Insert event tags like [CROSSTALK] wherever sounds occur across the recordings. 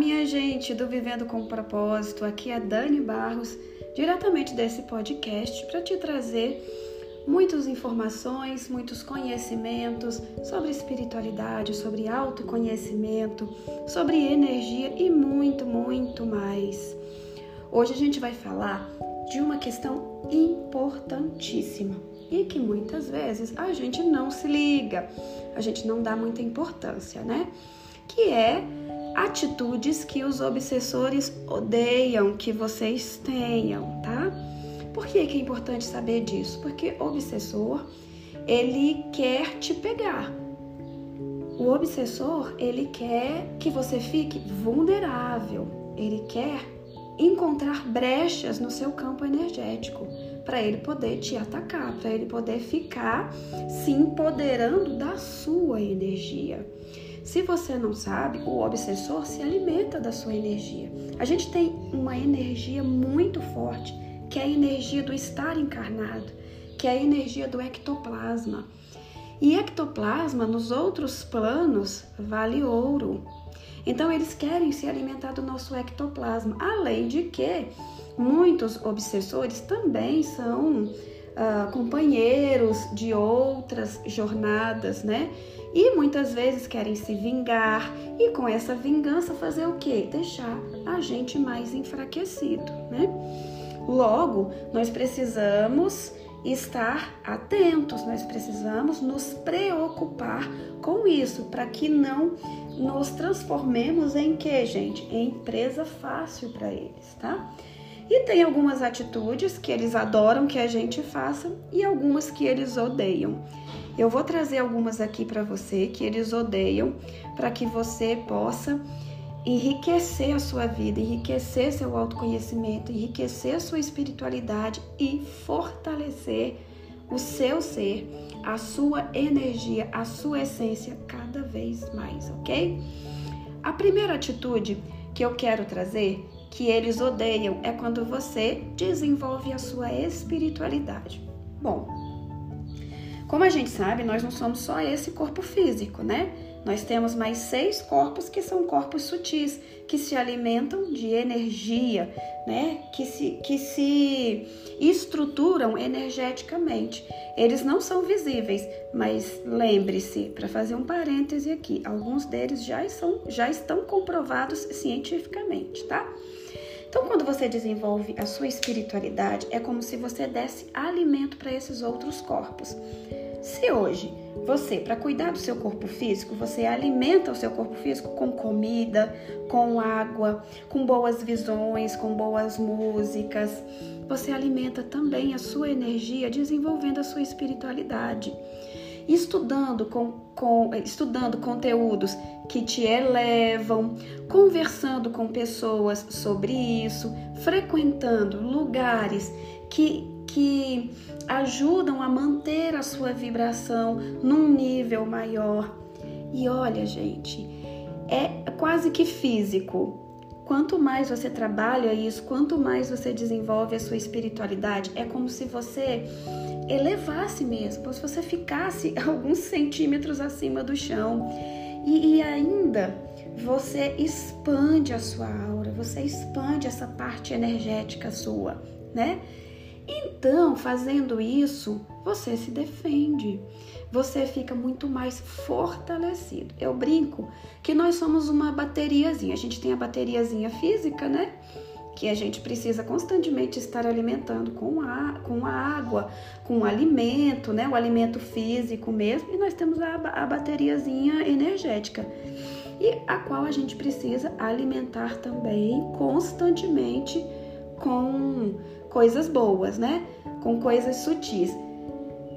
minha gente do Vivendo com Propósito. Aqui é Dani Barros, diretamente desse podcast, para te trazer muitas informações, muitos conhecimentos sobre espiritualidade, sobre autoconhecimento, sobre energia e muito, muito mais. Hoje a gente vai falar de uma questão importantíssima e que muitas vezes a gente não se liga, a gente não dá muita importância, né? Que é atitudes que os obsessores odeiam que vocês tenham, tá? Por que, é importante saber disso? Porque o obsessor, ele quer te pegar. O obsessor, ele quer que você fique vulnerável. Ele quer encontrar brechas no seu campo energético para ele poder te atacar, para ele poder ficar se empoderando da sua energia. Se você não sabe, o obsessor se alimenta da sua energia. A gente tem uma energia muito forte, que é a energia do estar encarnado, que é a energia do ectoplasma. E ectoplasma nos outros planos vale ouro. Então eles querem se alimentar do nosso ectoplasma, além de que muitos obsessores também são uh, companheiros de outras jornadas, né? E muitas vezes querem se vingar e com essa vingança fazer o quê? Deixar a gente mais enfraquecido, né? Logo, nós precisamos estar atentos, nós precisamos nos preocupar com isso para que não nos transformemos em que, gente? Em presa fácil para eles, tá? E tem algumas atitudes que eles adoram que a gente faça e algumas que eles odeiam. Eu vou trazer algumas aqui para você que eles odeiam, para que você possa enriquecer a sua vida, enriquecer seu autoconhecimento, enriquecer a sua espiritualidade e fortalecer o seu ser, a sua energia, a sua essência cada vez mais, ok? A primeira atitude que eu quero trazer que eles odeiam é quando você desenvolve a sua espiritualidade. Bom, como a gente sabe, nós não somos só esse corpo físico, né? Nós temos mais seis corpos que são corpos sutis, que se alimentam de energia, né? Que se, que se estruturam energeticamente. Eles não são visíveis, mas lembre-se, para fazer um parêntese aqui, alguns deles já, são, já estão comprovados cientificamente, tá? Então, quando você desenvolve a sua espiritualidade, é como se você desse alimento para esses outros corpos. Se hoje você, para cuidar do seu corpo físico, você alimenta o seu corpo físico com comida, com água, com boas visões, com boas músicas, você alimenta também a sua energia desenvolvendo a sua espiritualidade estudando, com, com, estudando conteúdos que te elevam, conversando com pessoas sobre isso, frequentando lugares que, que ajudam a manter a sua vibração num nível maior. E olha, gente, é quase que físico. Quanto mais você trabalha isso, quanto mais você desenvolve a sua espiritualidade, é como se você elevasse mesmo, se você ficasse [LAUGHS] alguns centímetros acima do chão. E, e ainda você expande a sua aura, você expande essa parte energética sua, né? Então, fazendo isso, você se defende, você fica muito mais fortalecido. Eu brinco que nós somos uma bateriazinha. A gente tem a bateriazinha física, né? Que a gente precisa constantemente estar alimentando com a, com a água, com o alimento, né? O alimento físico mesmo. E nós temos a, a bateriazinha energética e a qual a gente precisa alimentar também constantemente com coisas boas, né? Com coisas sutis.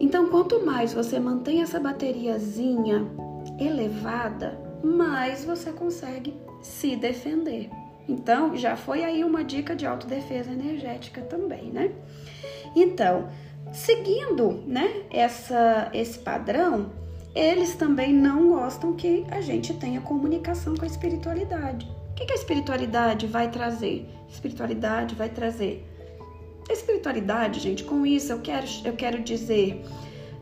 Então, quanto mais você mantém essa bateriazinha elevada, mais você consegue se defender. Então, já foi aí uma dica de autodefesa energética também, né? Então, seguindo, né, essa esse padrão, eles também não gostam que a gente tenha comunicação com a espiritualidade. O que, que a espiritualidade vai trazer? A espiritualidade vai trazer espiritualidade, gente, com isso eu quero, eu quero dizer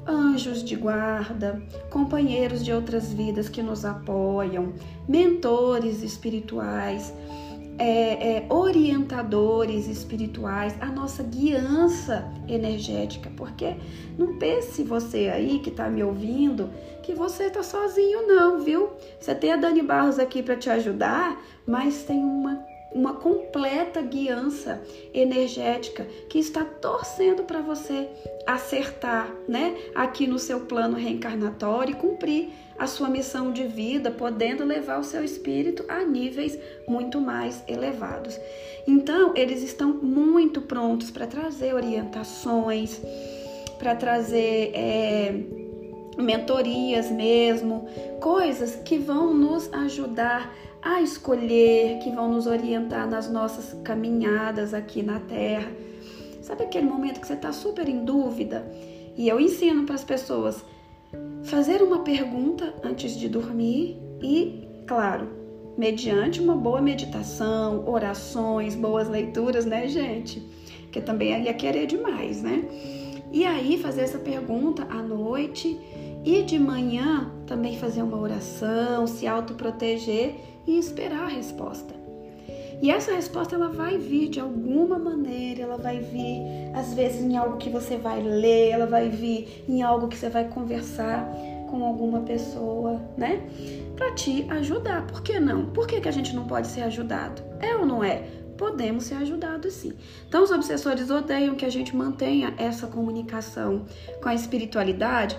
anjos de guarda, companheiros de outras vidas que nos apoiam, mentores espirituais, é, é, orientadores espirituais, a nossa guiança energética, porque não pense você aí que está me ouvindo que você está sozinho, não, viu? Você tem a Dani Barros aqui para te ajudar, mas tem uma uma completa guiança energética que está torcendo para você acertar, né, aqui no seu plano reencarnatório e cumprir a sua missão de vida, podendo levar o seu espírito a níveis muito mais elevados. Então, eles estão muito prontos para trazer orientações, para trazer é, mentorias mesmo, coisas que vão nos ajudar a escolher, que vão nos orientar nas nossas caminhadas aqui na Terra. Sabe aquele momento que você está super em dúvida? E eu ensino para as pessoas fazer uma pergunta antes de dormir e, claro, mediante uma boa meditação, orações, boas leituras, né, gente? Que também ia querer demais, né? E aí fazer essa pergunta à noite e de manhã também fazer uma oração, se autoproteger e esperar a resposta. E essa resposta ela vai vir de alguma maneira, ela vai vir às vezes em algo que você vai ler, ela vai vir em algo que você vai conversar com alguma pessoa, né? Para te ajudar. Por que não? Por que, que a gente não pode ser ajudado? É ou não é? Podemos ser ajudados sim. Então, os obsessores odeiam que a gente mantenha essa comunicação com a espiritualidade,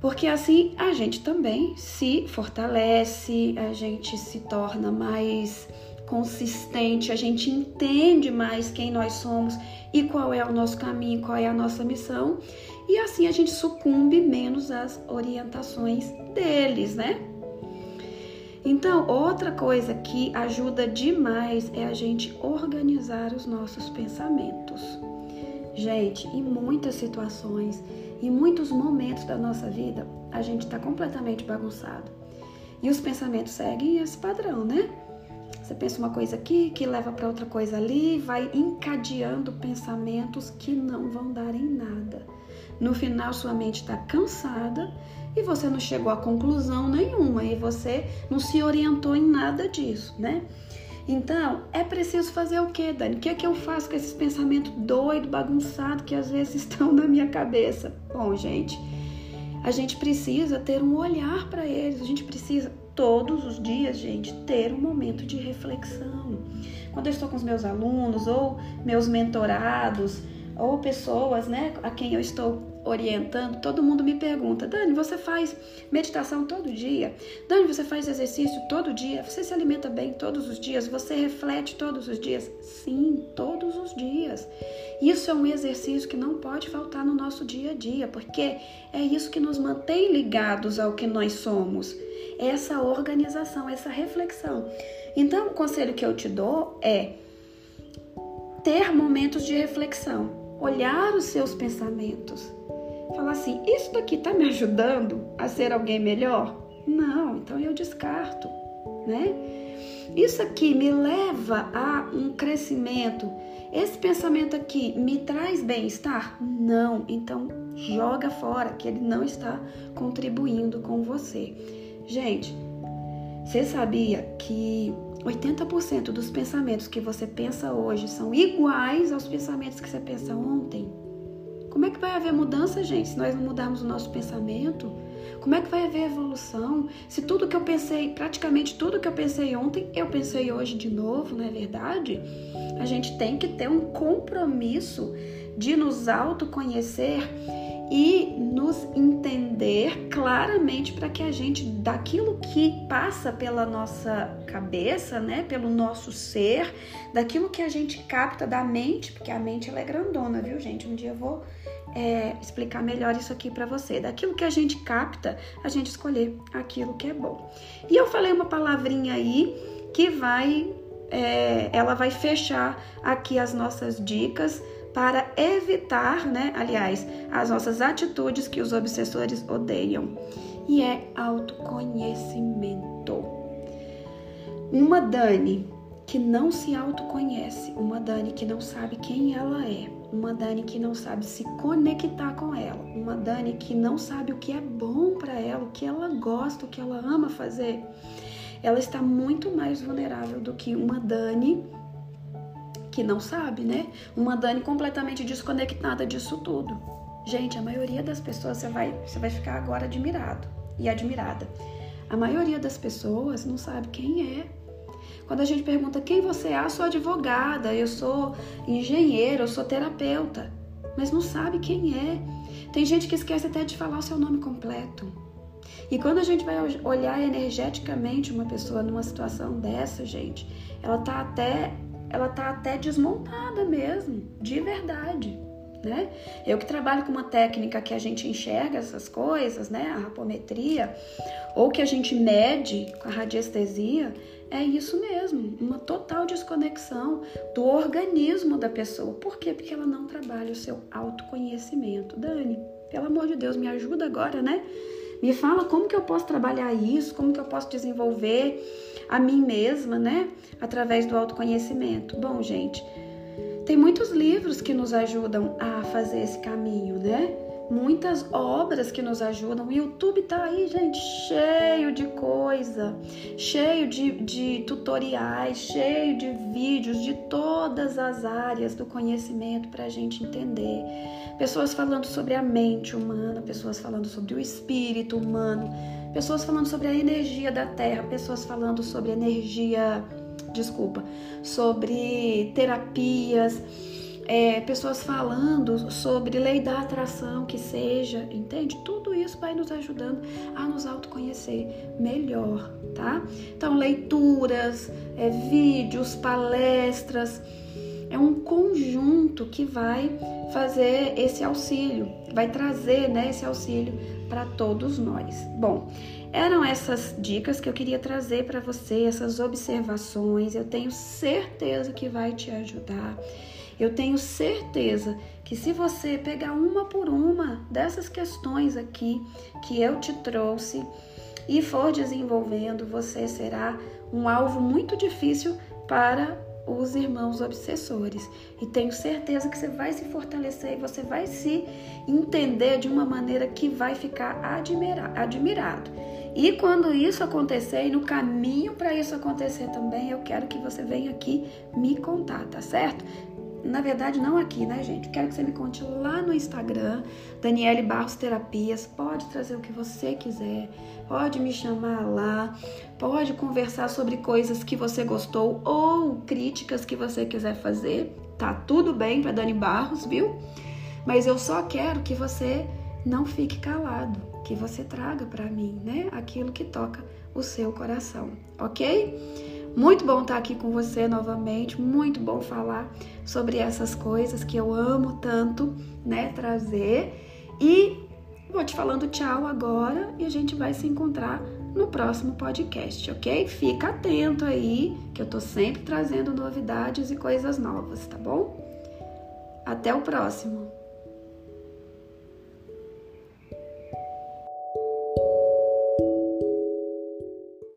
porque assim a gente também se fortalece, a gente se torna mais consistente, a gente entende mais quem nós somos e qual é o nosso caminho, qual é a nossa missão, e assim a gente sucumbe menos às orientações deles, né? Então, outra coisa que ajuda demais é a gente organizar os nossos pensamentos. Gente, em muitas situações, em muitos momentos da nossa vida, a gente está completamente bagunçado. E os pensamentos seguem esse padrão, né? Você pensa uma coisa aqui, que leva para outra coisa ali, vai encadeando pensamentos que não vão dar em nada. No final, sua mente está cansada e você não chegou a conclusão nenhuma e você não se orientou em nada disso, né? Então, é preciso fazer o que, Dani? O que é que eu faço com esses pensamentos doido, bagunçado que às vezes [LAUGHS] estão na minha cabeça? Bom, gente, a gente precisa ter um olhar para eles, a gente precisa todos os dias, gente, ter um momento de reflexão. Quando eu estou com os meus alunos ou meus mentorados ou pessoas, né, a quem eu estou orientando, todo mundo me pergunta: Dani, você faz meditação todo dia? Dani, você faz exercício todo dia? Você se alimenta bem todos os dias? Você reflete todos os dias? Sim, todos os dias. Isso é um exercício que não pode faltar no nosso dia a dia, porque é isso que nos mantém ligados ao que nós somos. Essa organização, essa reflexão. Então, o conselho que eu te dou é ter momentos de reflexão, olhar os seus pensamentos falar assim: isso daqui está me ajudando a ser alguém melhor? Não, então eu descarto, né? Isso aqui me leva a um crescimento. Esse pensamento aqui me traz bem-estar? Não, então joga fora, que ele não está contribuindo com você. Gente, você sabia que 80% dos pensamentos que você pensa hoje são iguais aos pensamentos que você pensa ontem? Como é que vai haver mudança, gente, se nós não mudarmos o nosso pensamento? Como é que vai haver evolução? Se tudo que eu pensei, praticamente tudo que eu pensei ontem, eu pensei hoje de novo, não é verdade? A gente tem que ter um compromisso de nos autoconhecer e nos entender claramente para que a gente, daquilo que passa pela nossa cabeça, né, pelo nosso ser, daquilo que a gente capta da mente, porque a mente ela é grandona, viu, gente? Um dia eu vou é, explicar melhor isso aqui para você. Daquilo que a gente capta, a gente escolher aquilo que é bom. E eu falei uma palavrinha aí que vai, é, ela vai fechar aqui as nossas dicas para evitar, né, aliás, as nossas atitudes que os obsessores odeiam. E é autoconhecimento. Uma Dani que não se autoconhece, uma Dani que não sabe quem ela é, uma Dani que não sabe se conectar com ela, uma Dani que não sabe o que é bom para ela, o que ela gosta, o que ela ama fazer, ela está muito mais vulnerável do que uma Dani que não sabe, né? Uma Dani completamente desconectada disso tudo. Gente, a maioria das pessoas você vai, você vai ficar agora admirado e admirada. A maioria das pessoas não sabe quem é quando a gente pergunta quem você é, ah, sou advogada, eu sou engenheiro, eu sou terapeuta, mas não sabe quem é. Tem gente que esquece até de falar o seu nome completo. E quando a gente vai olhar energeticamente uma pessoa numa situação dessa, gente, ela tá até ela tá até desmontada mesmo, de verdade né? Eu que trabalho com uma técnica que a gente enxerga essas coisas, né? A rapometria, ou que a gente mede com a radiestesia, é isso mesmo, uma total desconexão do organismo da pessoa. Por quê? Porque ela não trabalha o seu autoconhecimento. Dani, pelo amor de Deus, me ajuda agora, né? Me fala como que eu posso trabalhar isso, como que eu posso desenvolver a mim mesma, né? Através do autoconhecimento. Bom, gente, tem muitos livros que nos ajudam a fazer esse caminho, né? Muitas obras que nos ajudam. O YouTube tá aí, gente, cheio de coisa, cheio de, de tutoriais, cheio de vídeos de todas as áreas do conhecimento para a gente entender. Pessoas falando sobre a mente humana, pessoas falando sobre o espírito humano, pessoas falando sobre a energia da Terra, pessoas falando sobre energia desculpa, sobre terapias, é, pessoas falando sobre lei da atração, que seja, entende? Tudo isso vai nos ajudando a nos autoconhecer melhor, tá? Então, leituras, é, vídeos, palestras, é um conjunto que vai fazer esse auxílio, vai trazer né, esse auxílio para todos nós. Bom, eram essas dicas que eu queria trazer para você, essas observações. Eu tenho certeza que vai te ajudar. Eu tenho certeza que se você pegar uma por uma dessas questões aqui que eu te trouxe e for desenvolvendo, você será um alvo muito difícil para os irmãos obsessores. E tenho certeza que você vai se fortalecer e você vai se entender de uma maneira que vai ficar admira admirado. E quando isso acontecer, e no caminho para isso acontecer também, eu quero que você venha aqui me contar, tá certo? Na verdade, não aqui, né, gente? Quero que você me conte lá no Instagram, Daniele Barros Terapias. Pode trazer o que você quiser, pode me chamar lá, pode conversar sobre coisas que você gostou ou críticas que você quiser fazer. Tá tudo bem para Dani Barros, viu? Mas eu só quero que você não fique calado, que você traga para mim, né, aquilo que toca o seu coração, ok? Muito bom estar aqui com você novamente, muito bom falar sobre essas coisas que eu amo tanto, né, trazer. E vou te falando tchau agora e a gente vai se encontrar no próximo podcast, ok? Fica atento aí, que eu tô sempre trazendo novidades e coisas novas, tá bom? Até o próximo!